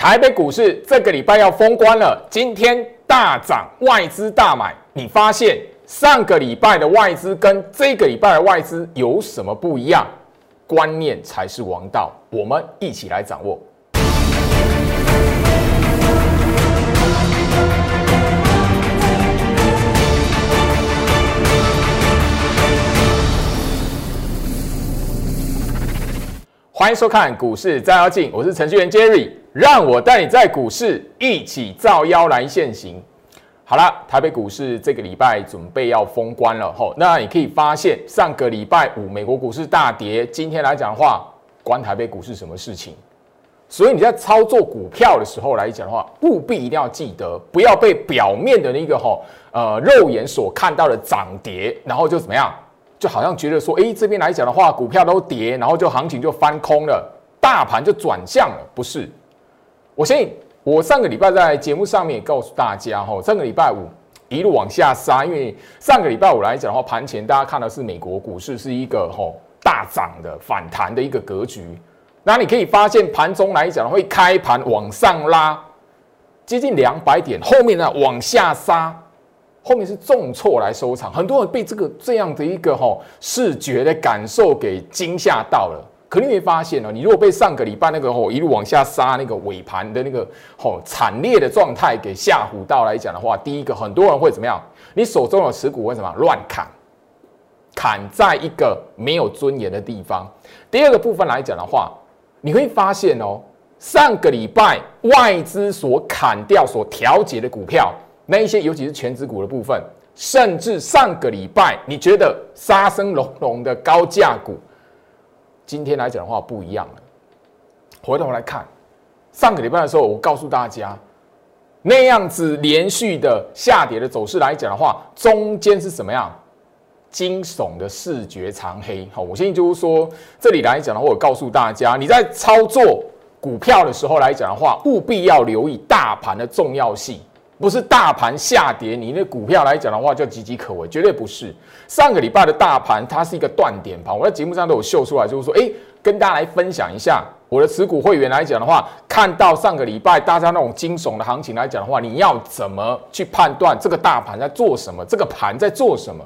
台北股市这个礼拜要封关了，今天大涨，外资大买。你发现上个礼拜的外资跟这个礼拜的外资有什么不一样？观念才是王道，我们一起来掌握。欢迎收看股市照妖镜，我是程序员 Jerry，让我带你在股市一起造妖来现行。好了，台北股市这个礼拜准备要封关了吼，那你可以发现上个礼拜五美国股市大跌，今天来讲的话，关台北股市什么事情？所以你在操作股票的时候来讲的话，务必一定要记得，不要被表面的那个吼呃肉眼所看到的涨跌，然后就怎么样？就好像觉得说，哎，这边来讲的话，股票都跌，然后就行情就翻空了，大盘就转向了，不是？我相信，我上个礼拜在节目上面也告诉大家，哈，上个礼拜五一路往下杀，因为上个礼拜五来讲的话，盘前大家看到是美国股市是一个吼大涨的反弹的一个格局，那你可以发现盘中来讲会开盘往上拉接近两百点，后面呢往下杀。后面是重挫来收场，很多人被这个这样的一个哈视觉的感受给惊吓到了。可你会发现哦，你如果被上个礼拜那个吼一路往下杀那个尾盘的那个吼惨烈的状态给吓唬到来讲的话，第一个很多人会怎么样？你手中的持股为什么乱砍？砍在一个没有尊严的地方。第二个部分来讲的话，你会发现哦，上个礼拜外资所砍掉、所调节的股票。那一些，尤其是全指股的部分，甚至上个礼拜你觉得杀声隆隆的高价股，今天来讲的话不一样了。回头来看，上个礼拜的时候，我告诉大家，那样子连续的下跌的走势来讲的话，中间是什么样惊悚的视觉长黑。好，我现在就是说，这里来讲的话，我告诉大家，你在操作股票的时候来讲的话，务必要留意大盘的重要性。不是大盘下跌，你那股票来讲的话就岌岌可危，绝对不是。上个礼拜的大盘它是一个断点盘，我在节目上都有秀出来，就是说，哎，跟大家来分享一下我的持股会员来讲的话，看到上个礼拜大家那种惊悚的行情来讲的话，你要怎么去判断这个大盘在做什么，这个盘在做什么？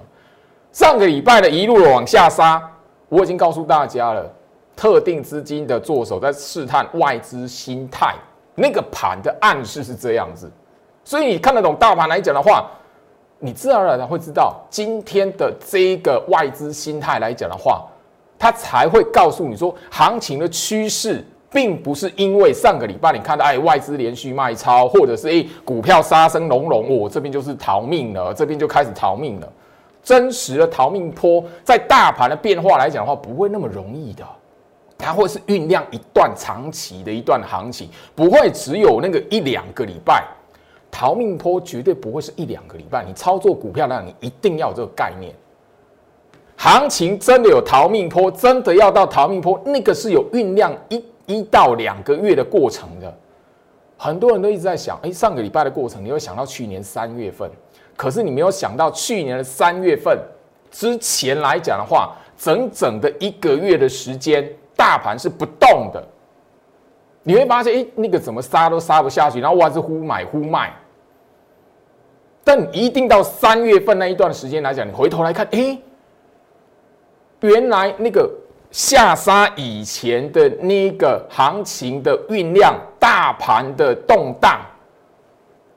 上个礼拜的一路的往下杀，我已经告诉大家了，特定资金的做手在试探外资心态，那个盘的暗示是这样子。所以你看得懂大盘来讲的话，你自然而然会知道今天的这一个外资心态来讲的话，它才会告诉你说，行情的趋势并不是因为上个礼拜你看到哎外资连续卖超，或者是哎股票杀声隆隆，我这边就是逃命了，这边就开始逃命了。真实的逃命坡，在大盘的变化来讲的话，不会那么容易的，它会是酝酿一段长期的一段行情，不会只有那个一两个礼拜。逃命坡绝对不会是一两个礼拜，你操作股票那你一定要有这个概念。行情真的有逃命坡，真的要到逃命坡，那个是有酝酿一一到两个月的过程的。很多人都一直在想，哎，上个礼拜的过程，你会想到去年三月份，可是你没有想到去年的三月份之前来讲的话，整整的一个月的时间，大盘是不动的。你会发现，哎，那个怎么杀都杀不下去，然后我还是忽买忽卖。但一定到三月份那一段时间来讲，你回头来看，哎，原来那个下杀以前的那个行情的酝酿，大盘的动荡，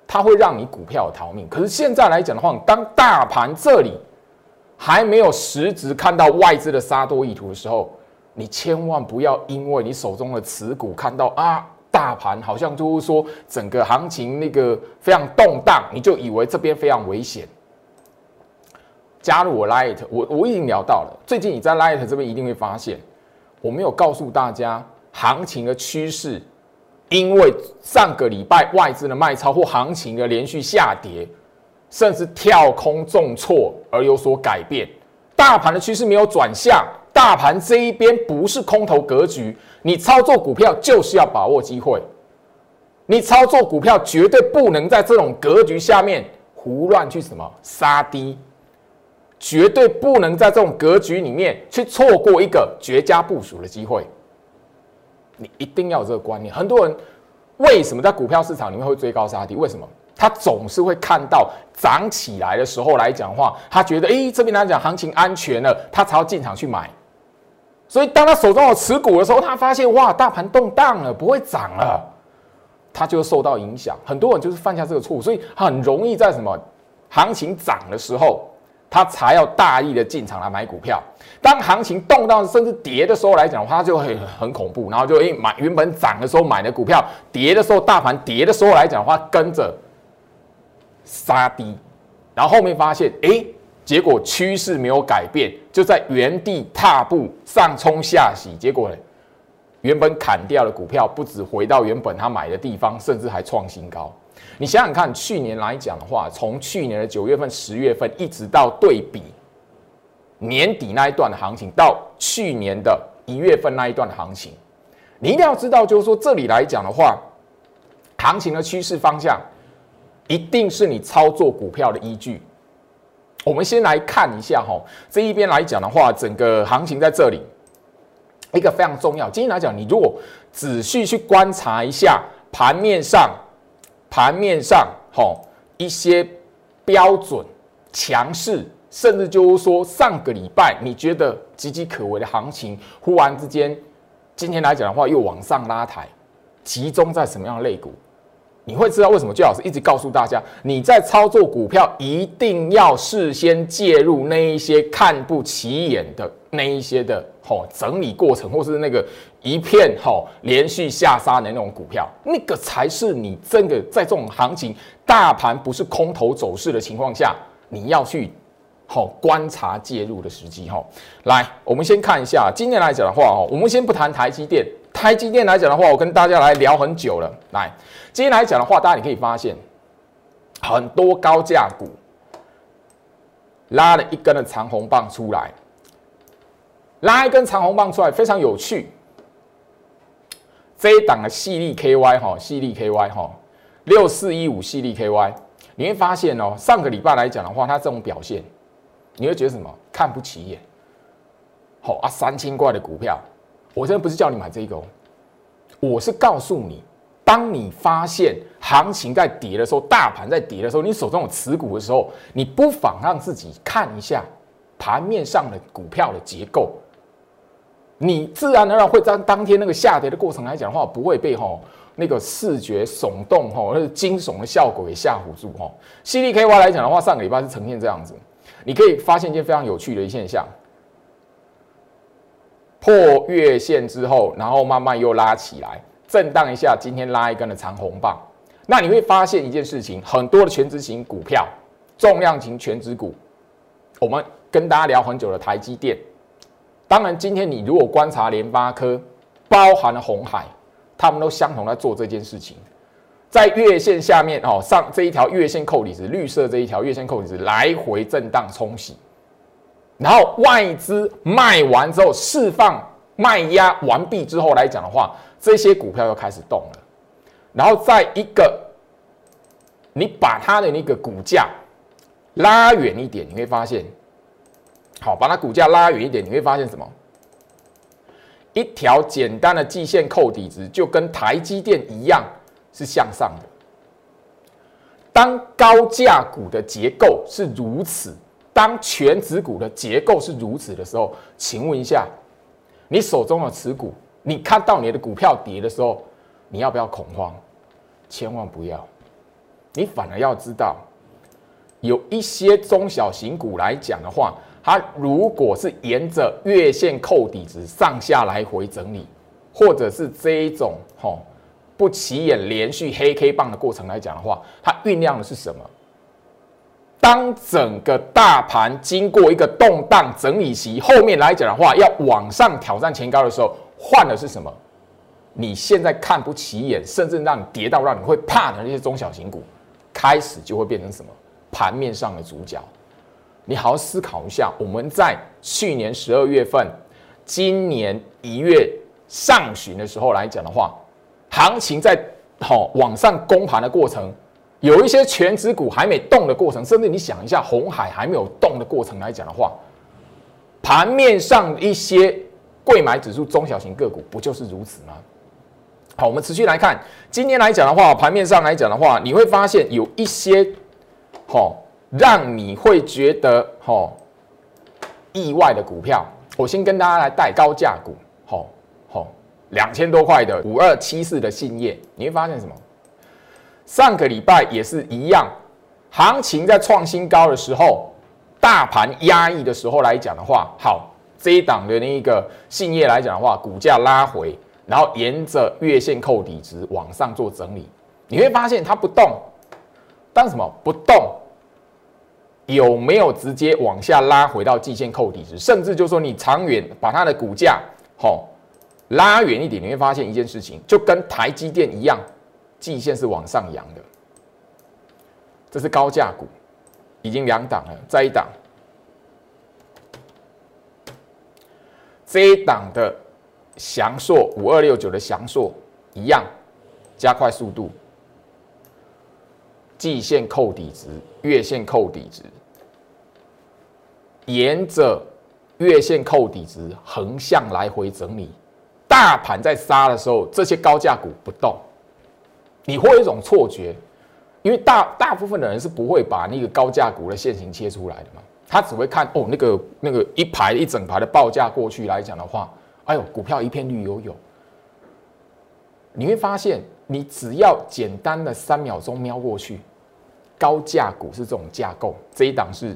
它会让你股票逃命。可是现在来讲的话，当大盘这里还没有实质看到外资的杀多意图的时候，你千万不要因为你手中的持股看到啊。大盘好像就是说，整个行情那个非常动荡，你就以为这边非常危险。加入我 Light，我我已经聊到了。最近你在 Light 这边一定会发现，我没有告诉大家行情的趋势，因为上个礼拜外资的卖超或行情的连续下跌，甚至跳空重挫而有所改变。大盘的趋势没有转向，大盘这一边不是空头格局。你操作股票就是要把握机会，你操作股票绝对不能在这种格局下面胡乱去什么杀低，绝对不能在这种格局里面去错过一个绝佳部署的机会。你一定要有这个观念。很多人为什么在股票市场里面会追高杀低？为什么？他总是会看到涨起来的时候来讲话，他觉得诶这边来讲行情安全了，他才要进场去买。所以当他手中有持股的时候，他发现哇，大盘动荡了，不会涨了，他就受到影响。很多人就是犯下这个错误，所以很容易在什么行情涨的时候，他才要大力的进场来买股票。当行情动荡甚至跌的时候来讲的话，他就会很恐怖，然后就诶买原本涨的时候买的股票，跌的时候大盘跌的时候来讲的话，跟着。杀低，然后后面发现，哎，结果趋势没有改变，就在原地踏步上冲下洗，结果呢，原本砍掉的股票不止回到原本他买的地方，甚至还创新高。你想想看，去年来讲的话，从去年的九月份、十月份，一直到对比年底那一段的行情，到去年的一月份那一段的行情，你一定要知道，就是说这里来讲的话，行情的趋势方向。一定是你操作股票的依据。我们先来看一下哈，这一边来讲的话，整个行情在这里，一个非常重要。今天来讲，你如果仔细去观察一下盘面上，盘面上哈一些标准强势，甚至就是说上个礼拜你觉得岌岌可危的行情，忽然之间今天来讲的话又往上拉抬，集中在什么样的类股？你会知道为什么最老师一直告诉大家，你在操作股票一定要事先介入那一些看不起眼的那一些的吼整理过程，或是那个一片吼连续下杀的那种股票，那个才是你真的在这种行情大盘不是空头走势的情况下，你要去好观察介入的时机哈。来，我们先看一下今天来讲的话哦，我们先不谈台积电。台积电来讲的话，我跟大家来聊很久了。来，今天来讲的话，大家你可以发现，很多高价股拉了一根的长红棒出来，拉一根长红棒出来非常有趣。这一档的细粒 KY 哈，细粒 KY 哈，六四一五细粒 KY，你会发现哦，上个礼拜来讲的话，它这种表现，你会觉得什么？看不起眼。好啊，三千块的股票。我真的不是叫你买这个哦，我是告诉你，当你发现行情在跌的时候，大盘在跌的时候，你手中有持股的时候，你不妨让自己看一下盘面上的股票的结构，你自然而然会在当天那个下跌的过程来讲的话，不会被吼那个视觉耸动吼那个惊悚的效果给吓唬住吼。C D K Y 来讲的话，上个礼拜是呈现这样子，你可以发现一件非常有趣的一现象。破月线之后，然后慢慢又拉起来，震荡一下，今天拉一根的长红棒。那你会发现一件事情，很多的全值型股票、重量型全值股，我们跟大家聊很久的台积电。当然，今天你如果观察联发科，包含了红海，他们都相同在做这件事情，在月线下面哦，上这一条月线扣底值，绿色这一条月线扣底值来回震荡冲洗。然后外资卖完之后，释放卖压完毕之后来讲的话，这些股票又开始动了。然后在一个，你把它的那个股价拉远一点，你会发现，好，把它股价拉远一点，你会发现什么？一条简单的季线扣底值，就跟台积电一样是向上的。当高价股的结构是如此。当全指股的结构是如此的时候，请问一下，你手中的持股，你看到你的股票跌的时候，你要不要恐慌？千万不要，你反而要知道，有一些中小型股来讲的话，它如果是沿着月线扣底值上下来回整理，或者是这一种吼不起眼连续黑 K 棒的过程来讲的话，它酝酿的是什么？当整个大盘经过一个动荡整理期，后面来讲的话，要往上挑战前高的时候，换的是什么？你现在看不起眼，甚至让你跌到让你会怕的那些中小型股，开始就会变成什么？盘面上的主角。你好好思考一下，我们在去年十二月份、今年一月上旬的时候来讲的话，行情在好往上攻盘的过程。有一些全指股还没动的过程，甚至你想一下，红海还没有动的过程来讲的话，盘面上一些贵买指数中小型个股不就是如此吗？好，我们持续来看，今天来讲的话，盘面上来讲的话，你会发现有一些，好，让你会觉得好意外的股票。我先跟大家来带高价股，好好两千多块的五二七四的信业，你会发现什么？上个礼拜也是一样，行情在创新高的时候，大盘压抑的时候来讲的话，好，这一档的那一个信业来讲的话，股价拉回，然后沿着月线扣底值往上做整理，你会发现它不动，但什么不动？有没有直接往下拉回到季线扣底值？甚至就说你长远把它的股价吼拉远一点，你会发现一件事情，就跟台积电一样，季线是往上扬的。这是高价股，已经两档了，再一档，这一档的翔硕五二六九的翔硕一样，加快速度。季线扣底值，月线扣底值，沿着月线扣底值横向来回整理。大盘在杀的时候，这些高价股不动，你会有一种错觉，因为大大部分的人是不会把那个高价股的线型切出来的嘛，他只会看哦那个那个一排一整排的报价过去来讲的话，哎呦股票一片绿油油，你会发现。你只要简单的三秒钟瞄过去，高价股是这种架构，这一档是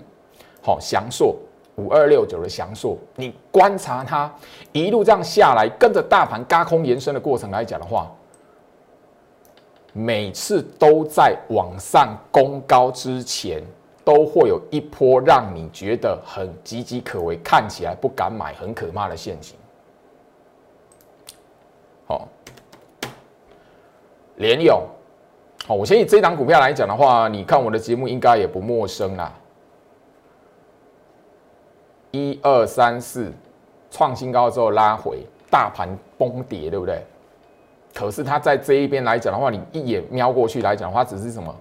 好翔硕五二六九的翔硕，你观察它一路这样下来，跟着大盘嘎空延伸的过程来讲的话，每次都在往上攻高之前，都会有一波让你觉得很岌岌可危，看起来不敢买，很可怕的陷阱。好。联勇，好，我先以这档股票来讲的话，你看我的节目应该也不陌生啦。一二三四，创新高之后拉回，大盘崩跌，对不对？可是它在这一边来讲的话，你一眼瞄过去来讲的话，只是什么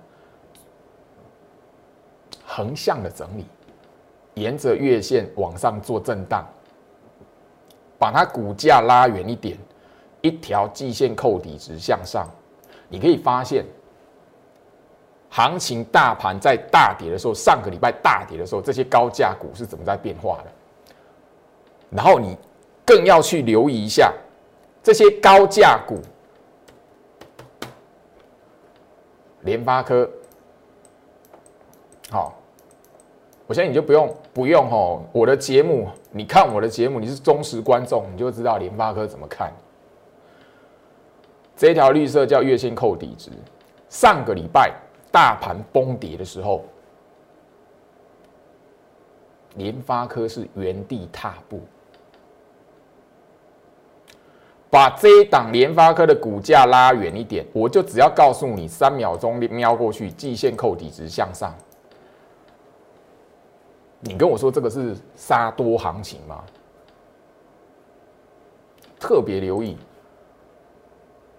横向的整理，沿着月线往上做震荡，把它股价拉远一点，一条季线扣底值向上。你可以发现，行情大盘在大跌的时候，上个礼拜大跌的时候，这些高价股是怎么在变化的？然后你更要去留意一下这些高价股，联发科，好，我相信你就不用不用哦，我的节目，你看我的节目，你是忠实观众，你就知道联发科怎么看。这条绿色叫月线扣底值。上个礼拜大盘崩跌的时候，联发科是原地踏步，把这一档联发科的股价拉远一点，我就只要告诉你，三秒钟瞄过去，季线扣底值向上。你跟我说这个是杀多行情吗？特别留意。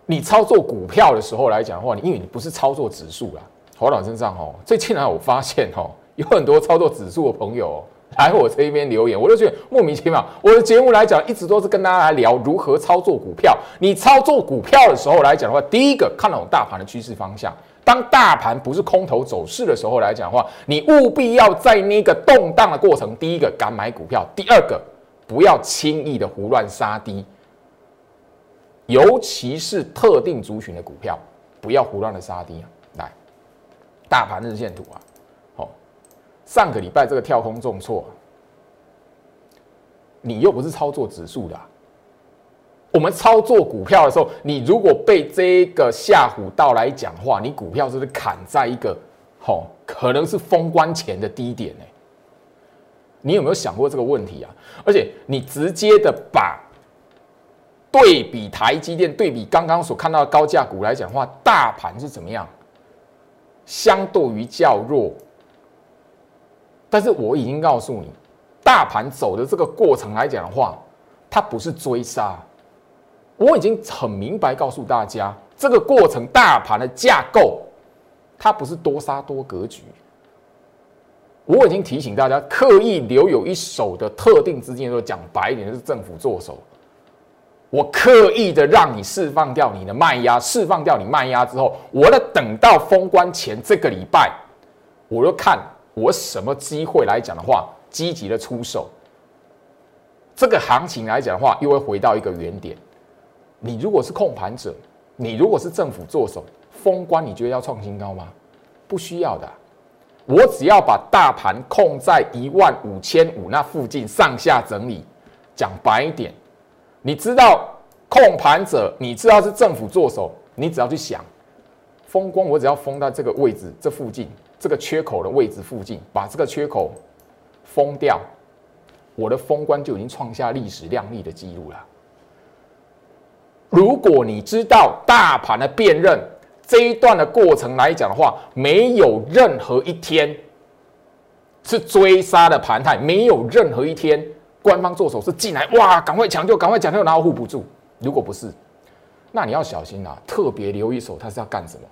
你操作股票的时候来讲的话，你因为你不是操作指数啦，华老身上哦，最近来我发现哦，有很多操作指数的朋友来我这边留言，我就觉得莫名其妙。我的节目来讲，一直都是跟大家来聊如何操作股票。你操作股票的时候来讲的话，第一个看懂大盘的趋势方向。当大盘不是空头走势的时候来讲的话，你务必要在那个动荡的过程，第一个敢买股票，第二个不要轻易的胡乱杀低。尤其是特定族群的股票，不要胡乱的杀低啊！来，大盘日线图啊，上个礼拜这个跳空重挫，你又不是操作指数的，我们操作股票的时候，你如果被这个吓唬到来讲话，你股票是不是砍在一个，好，可能是封关前的低点呢。你有没有想过这个问题啊？而且你直接的把。对比台积电，对比刚刚所看到的高价股来讲话，大盘是怎么样？相对于较弱。但是我已经告诉你，大盘走的这个过程来讲的话，它不是追杀。我已经很明白告诉大家，这个过程大盘的架构，它不是多杀多格局。我已经提醒大家，刻意留有一手的特定资金，说讲白一点，就是政府做手。我刻意的让你释放掉你的卖压，释放掉你卖压之后，我要等到封关前这个礼拜，我就看我什么机会来讲的话，积极的出手。这个行情来讲的话，又会回到一个原点。你如果是控盘者，你如果是政府做手，封关你觉得要创新高吗？不需要的。我只要把大盘控在一万五千五那附近上下整理，讲白一点，你知道控盘者，你知道是政府做手，你只要去想封关，我只要封到这个位置这附近，这个缺口的位置附近，把这个缺口封掉，我的封关就已经创下历史亮丽的记录了。如果你知道大盘的辨认，这一段的过程来讲的话，没有任何一天是追杀的盘态，没有任何一天官方做手是进来哇，赶快抢救，赶快抢救，然后护不住。如果不是，那你要小心啊！特别留一手，他是要干什么？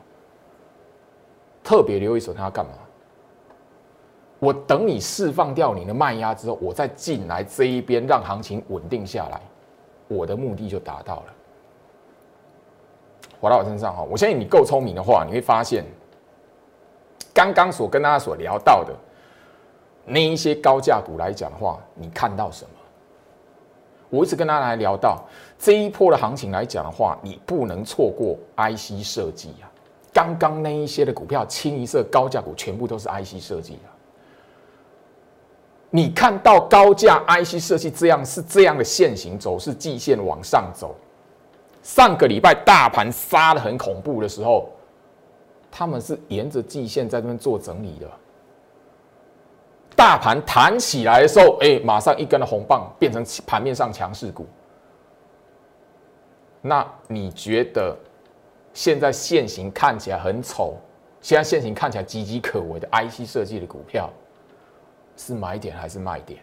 特别留一手，他要干嘛？我等你释放掉你的卖压之后，我再进来这一边，让行情稳定下来，我的目的就达到了。回到我身上哈，我相信你够聪明的话，你会发现，刚刚所跟大家所聊到的那一些高价股来讲的话，你看到什么？我一直跟大家来聊到这一波的行情来讲的话，你不能错过 IC 设计啊！刚刚那一些的股票，清一色高价股，全部都是 IC 设计的！你看到高价 IC 设计这样是这样的线型走势，季线往上走。上个礼拜大盘杀的很恐怖的时候，他们是沿着季线在这边做整理的。大盘弹起来的时候，哎，马上一根的红棒变成盘面上强势股。那你觉得现在现形看起来很丑，现在现形看起来岌岌可危的 IC 设计的股票，是买点还是卖点？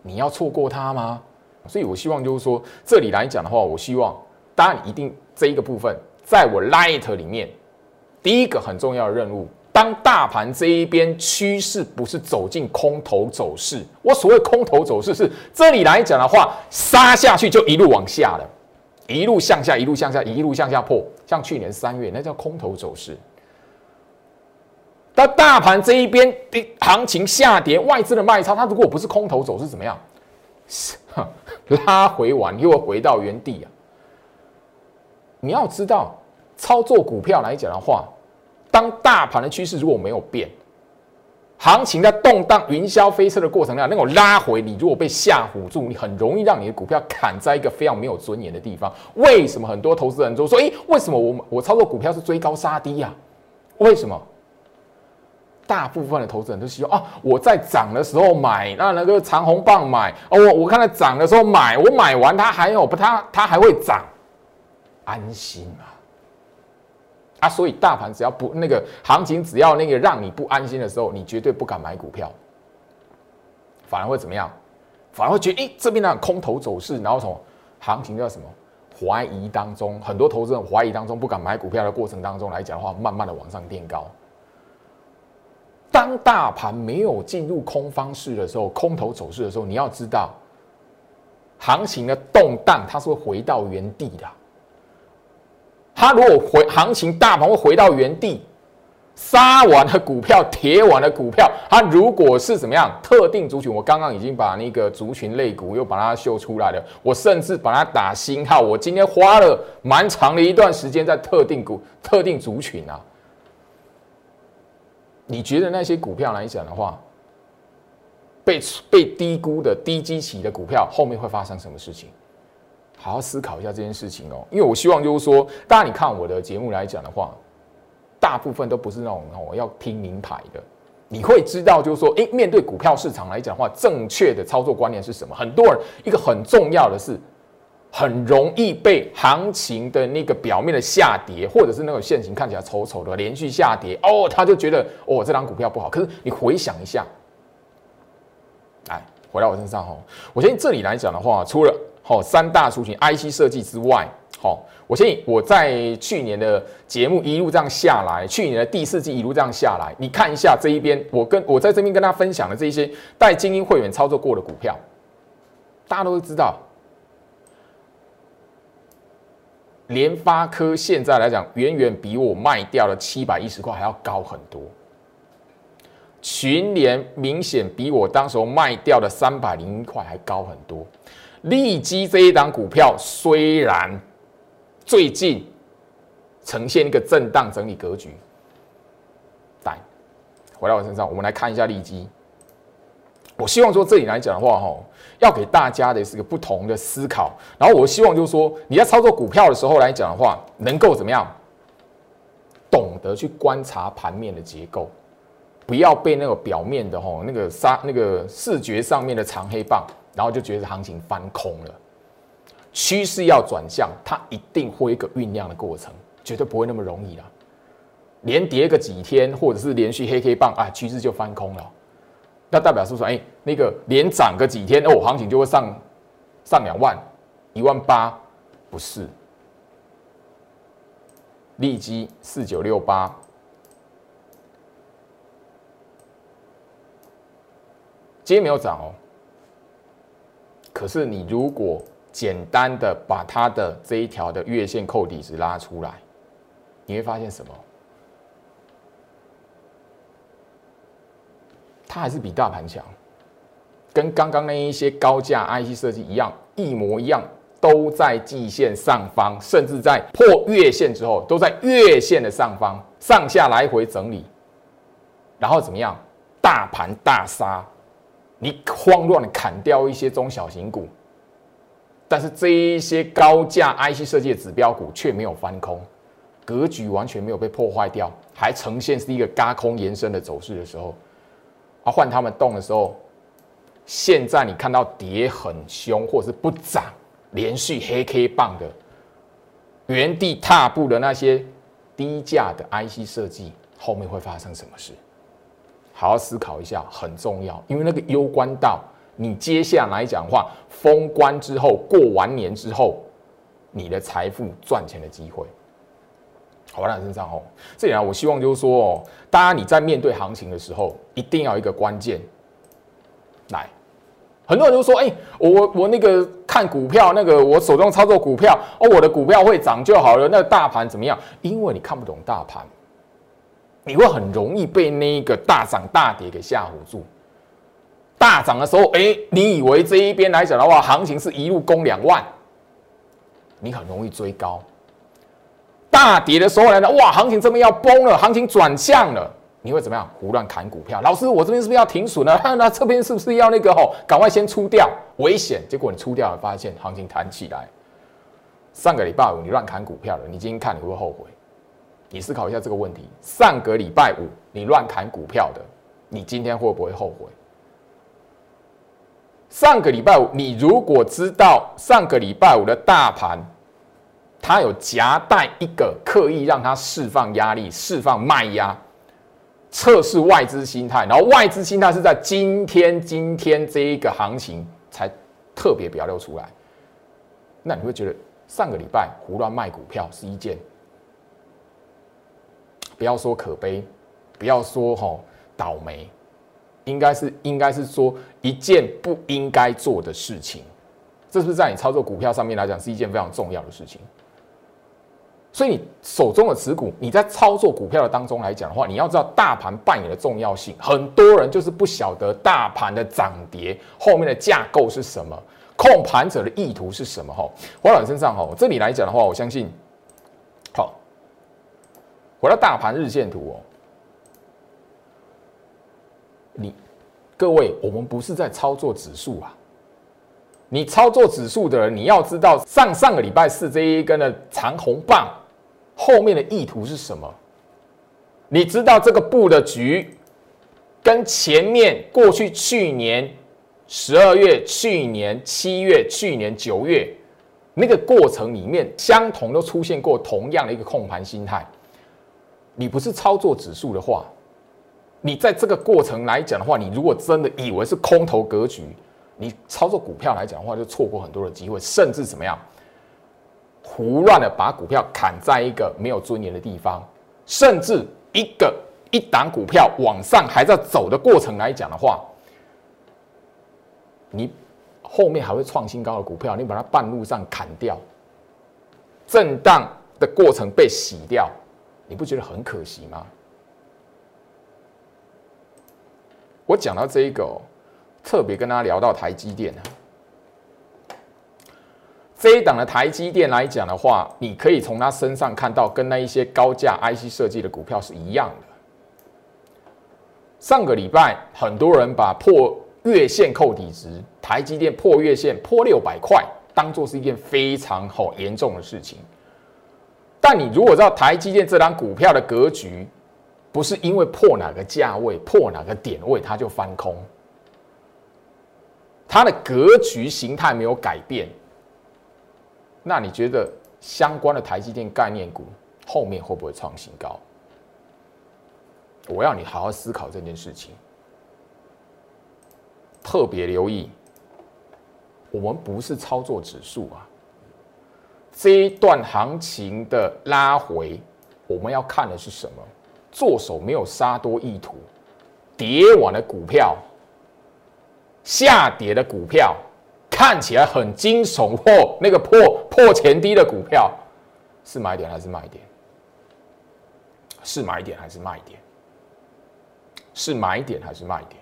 你要错过它吗？所以我希望就是说，这里来讲的话，我希望。当然，一定这一个部分，在我 Light 里面，第一个很重要的任务，当大盘这一边趋势不是走进空头走势，我所谓空头走势是这里来讲的话，杀下去就一路往下了，一路向下，一路向下，一路向下破，像去年三月那叫空头走势。但大盘这一边的行情下跌，外资的卖超，它如果不是空头走势怎么样？拉回完又回到原地啊。你要知道，操作股票来讲的话，当大盘的趋势如果没有变，行情在动荡、云霄飞车的过程中，那种拉回，你如果被吓唬住，你很容易让你的股票砍在一个非常没有尊严的地方。为什么很多投资人都说：“诶，为什么我我操作股票是追高杀低呀？”为什么？大部分的投资人都希望啊，我在涨的时候买，那那个长红棒买哦，我我看它涨的时候买，我买完它还有不，它它还会涨。安心啊！啊，所以大盘只要不那个行情，只要那个让你不安心的时候，你绝对不敢买股票，反而会怎么样？反而会觉得，哎，这边的空头走势，然后什么行情叫什么怀疑当中，很多投资人怀疑当中不敢买股票的过程当中来讲的话，慢慢的往上垫高。当大盘没有进入空方式的时候，空头走势的时候，你要知道，行情的动荡它是会回到原地的。它如果回行情，大盘会回到原地，杀完了股票，铁完了股票，它如果是怎么样？特定族群，我刚刚已经把那个族群类股又把它秀出来了，我甚至把它打星号。我今天花了蛮长的一段时间在特定股、特定族群啊。你觉得那些股票来讲的话，被被低估的低基期的股票，后面会发生什么事情？好好思考一下这件事情哦，因为我希望就是说，大家你看我的节目来讲的话，大部分都不是那种哦要听名牌的，你会知道就是说，诶，面对股票市场来讲的话，正确的操作观念是什么？很多人一个很重要的是，很容易被行情的那个表面的下跌，或者是那种现形看起来丑丑的连续下跌哦，他就觉得哦这张股票不好。可是你回想一下，哎，回到我身上哦，我相信这里来讲的话，除了好，三大族群 IC 设计之外，好，我相信我在去年的节目一路这样下来，去年的第四季一路这样下来，你看一下这一边，我跟我在这边跟大家分享的这些带精英会员操作过的股票，大家都知道，联发科现在来讲，远远比我卖掉的七百一十块还要高很多。群联明显比我当时候卖掉的三百零一块还高很多。利基这一档股票虽然最近呈现一个震荡整理格局，来回到我身上，我们来看一下利基。我希望说这里来讲的话，哈，要给大家的是个不同的思考。然后我希望就是说，你在操作股票的时候来讲的话，能够怎么样，懂得去观察盘面的结构，不要被那个表面的哈那个杀那个视觉上面的长黑棒，然后就觉得行情翻空了。趋势要转向，它一定会一个酝酿的过程，绝对不会那么容易啦。连跌个几天，或者是连续黑 K 棒啊，趋势就翻空了。那代表是说，哎，那个连涨个几天，哦，行情就会上上两万、一万八，不是？利基四九六八，今天没有涨哦。可是你如果简单的把它的这一条的月线扣底值拉出来，你会发现什么？它还是比大盘强，跟刚刚那一些高价 IC 设计一样，一模一样，都在季线上方，甚至在破月线之后，都在月线的上方，上下来回整理，然后怎么样？大盘大杀，你慌乱的砍掉一些中小型股，但是这一些高价 IC 设计的指标股却没有翻空，格局完全没有被破坏掉，还呈现是一个嘎空延伸的走势的时候。啊，换他们动的时候，现在你看到跌很凶，或是不涨，连续黑 K 棒的，原地踏步的那些低价的 IC 设计，后面会发生什么事？好好思考一下，很重要，因为那个攸关到你接下来讲话，封关之后，过完年之后，你的财富赚钱的机会。好吧，身上哦，这里啊，我希望就是说哦，大家你在面对行情的时候，一定要一个关键。来，很多人都说，哎，我我那个看股票，那个我手中操作股票，哦，我的股票会涨就好了，那大盘怎么样？因为你看不懂大盘，你会很容易被那一个大涨大跌给吓唬住。大涨的时候，哎，你以为这一边来讲的话，行情是一路攻两万，你很容易追高。大跌的时候来了，哇，行情这边要崩了，行情转向了，你会怎么样？胡乱砍股票。老师，我这边是不是要停损呢？那这边是不是要那个吼，赶快先出掉，危险。结果你出掉了，发现行情弹起来。上个礼拜五你乱砍股票了，你今天看你会后悔。你思考一下这个问题：上个礼拜五你乱砍股票的，你今天会不会后悔？上个礼拜五你如果知道上个礼拜五的大盘。它有夹带一个刻意让它释放压力、释放卖压、测试外资心态，然后外资心态是在今天、今天这一个行情才特别表露出来。那你会觉得上个礼拜胡乱卖股票是一件，不要说可悲，不要说吼倒霉，应该是应该是说一件不应该做的事情。这是不是在你操作股票上面来讲是一件非常重要的事情？所以你手中的持股，你在操作股票的当中来讲的话，你要知道大盘扮演的重要性。很多人就是不晓得大盘的涨跌后面的架构是什么，控盘者的意图是什么。哈，回到身上哈，这里来讲的话，我相信，回到大盘日线图哦，你各位，我们不是在操作指数啊。你操作指数的人，你要知道上上个礼拜四这一根的长红棒。后面的意图是什么？你知道这个布的局跟前面过去去年十二月、去年七月、去年九月那个过程里面相同都出现过同样的一个控盘心态。你不是操作指数的话，你在这个过程来讲的话，你如果真的以为是空头格局，你操作股票来讲的话，就错过很多的机会，甚至怎么样？胡乱的把股票砍在一个没有尊严的地方，甚至一个一档股票往上还在走的过程来讲的话，你后面还会创新高的股票，你把它半路上砍掉，震荡的过程被洗掉，你不觉得很可惜吗？我讲到这一个，特别跟大家聊到台积电啊，这一档的台积电来讲的话，你可以从它身上看到，跟那一些高价 IC 设计的股票是一样的。上个礼拜，很多人把破月线扣底值，台积电破月线破六百块，当做是一件非常好严重的事情。但你如果知道台积电这张股票的格局，不是因为破哪个价位、破哪个点位它就翻空，它的格局形态没有改变，那你觉得相关的台积电概念股后面会不会创新高？我要你好好思考这件事情，特别留意，我们不是操作指数啊。这一段行情的拉回，我们要看的是什么？做手没有杀多意图，跌完的股票，下跌的股票，看起来很惊悚或那个破破前低的股票，是买点还是卖点？是买点还是卖点？是买点还是卖点？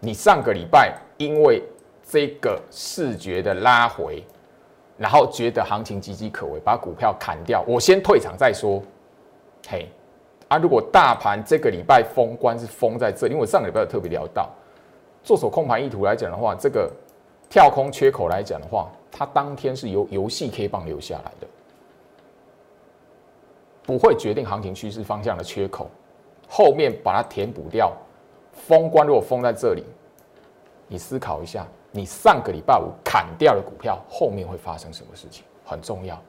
你上个礼拜因为这个视觉的拉回，然后觉得行情岌岌可危，把股票砍掉，我先退场再说。嘿，啊，如果大盘这个礼拜封关是封在这，因为我上个礼拜有特别聊到，做手控盘意图来讲的话，这个跳空缺口来讲的话，它当天是由游戏 K 棒留下来的，不会决定行情趋势方向的缺口。后面把它填补掉，封关如果封在这里，你思考一下，你上个礼拜五砍掉的股票，后面会发生什么事情？很重要。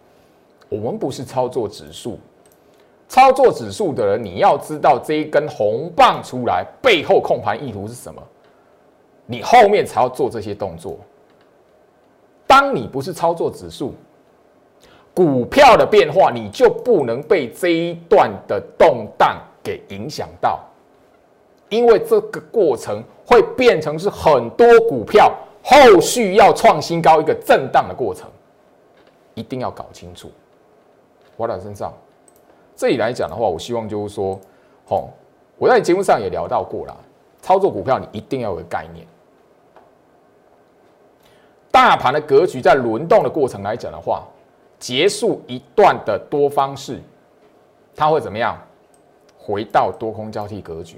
我们不是操作指数，操作指数的人，你要知道这一根红棒出来背后控盘意图是什么，你后面才要做这些动作。当你不是操作指数，股票的变化，你就不能被这一段的动荡。给影响到，因为这个过程会变成是很多股票后续要创新高一个震荡的过程，一定要搞清楚。我在身上这里来讲的话，我希望就是说，吼，我在节目上也聊到过了，操作股票你一定要有个概念。大盘的格局在轮动的过程来讲的话，结束一段的多方式，它会怎么样？回到多空交替格局，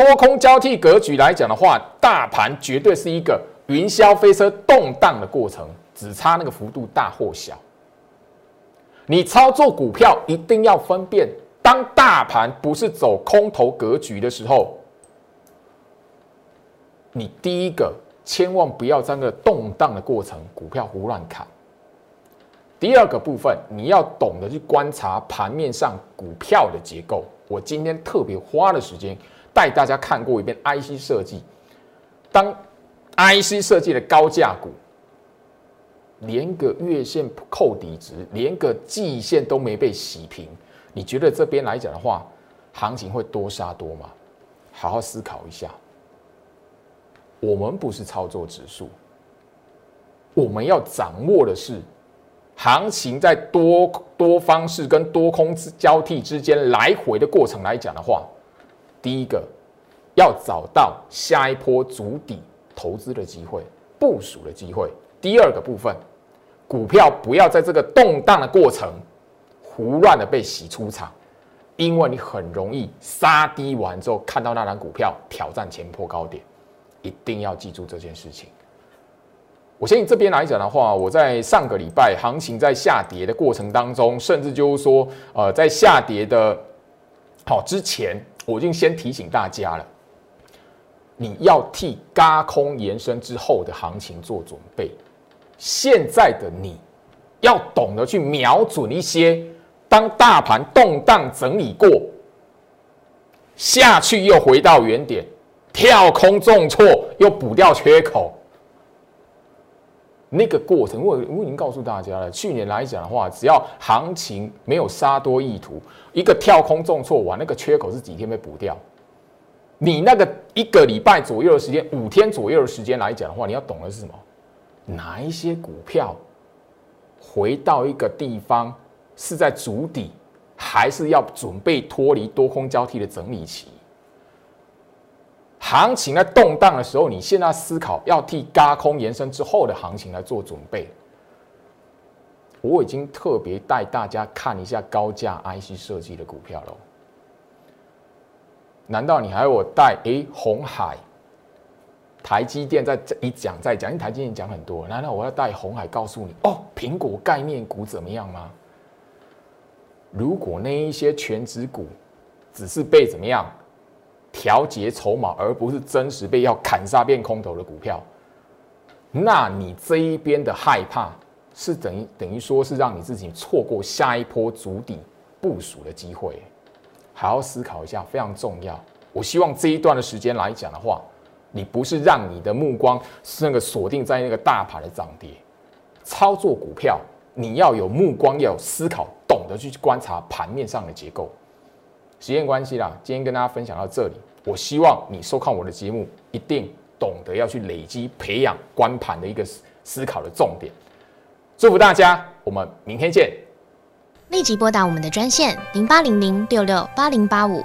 多空交替格局来讲的话，大盘绝对是一个云霄飞车动荡的过程，只差那个幅度大或小。你操作股票一定要分辨，当大盘不是走空头格局的时候，你第一个千万不要在那个动荡的过程，股票胡乱砍。第二个部分，你要懂得去观察盘面上股票的结构。我今天特别花了时间带大家看过一遍 IC 设计。当 IC 设计的高价股，连个月线扣底值，连个季线都没被洗平，你觉得这边来讲的话，行情会多杀多吗？好好思考一下。我们不是操作指数，我们要掌握的是。行情在多多方式跟多空之交替之间来回的过程来讲的话，第一个要找到下一波足底投资的机会、部署的机会。第二个部分，股票不要在这个动荡的过程胡乱的被洗出场，因为你很容易杀低完之后看到那张股票挑战前坡高点，一定要记住这件事情。我相信这边来讲的话，我在上个礼拜行情在下跌的过程当中，甚至就是说，呃，在下跌的好之前，我已经先提醒大家了，你要替高空延伸之后的行情做准备。现在的你要懂得去瞄准一些，当大盘动荡整理过下去，又回到原点，跳空重挫，又补掉缺口。那个过程，我我已经告诉大家了。去年来讲的话，只要行情没有杀多意图，一个跳空重挫完，那个缺口是几天被补掉。你那个一个礼拜左右的时间，五天左右的时间来讲的话，你要懂的是什么？哪一些股票回到一个地方，是在筑底，还是要准备脱离多空交替的整理期？行情在动荡的时候，你现在思考要替嘎空延伸之后的行情来做准备。我已经特别带大家看一下高价 IC 设计的股票了。难道你还要我带？哎，红海、台积电在一讲再讲，因为台积电讲很多。难道我要带红海告诉你哦？苹果概念股怎么样吗？如果那一些全指股只是被怎么样调节筹码，而不是真实被要砍杀变空头的股票，那你这一边的害怕是等于等于说是让你自己错过下一波足底部署的机会。好好思考一下，非常重要。我希望这一段的时间来讲的话，你不是让你的目光是那个锁定在那个大盘的涨跌，操作股票你要有目光，要有思考，懂得去观察盘面上的结构。时间关系啦，今天跟大家分享到这里。我希望你收看我的节目，一定懂得要去累积、培养观盘的一个思考的重点。祝福大家，我们明天见。立即拨打我们的专线零八零零六六八零八五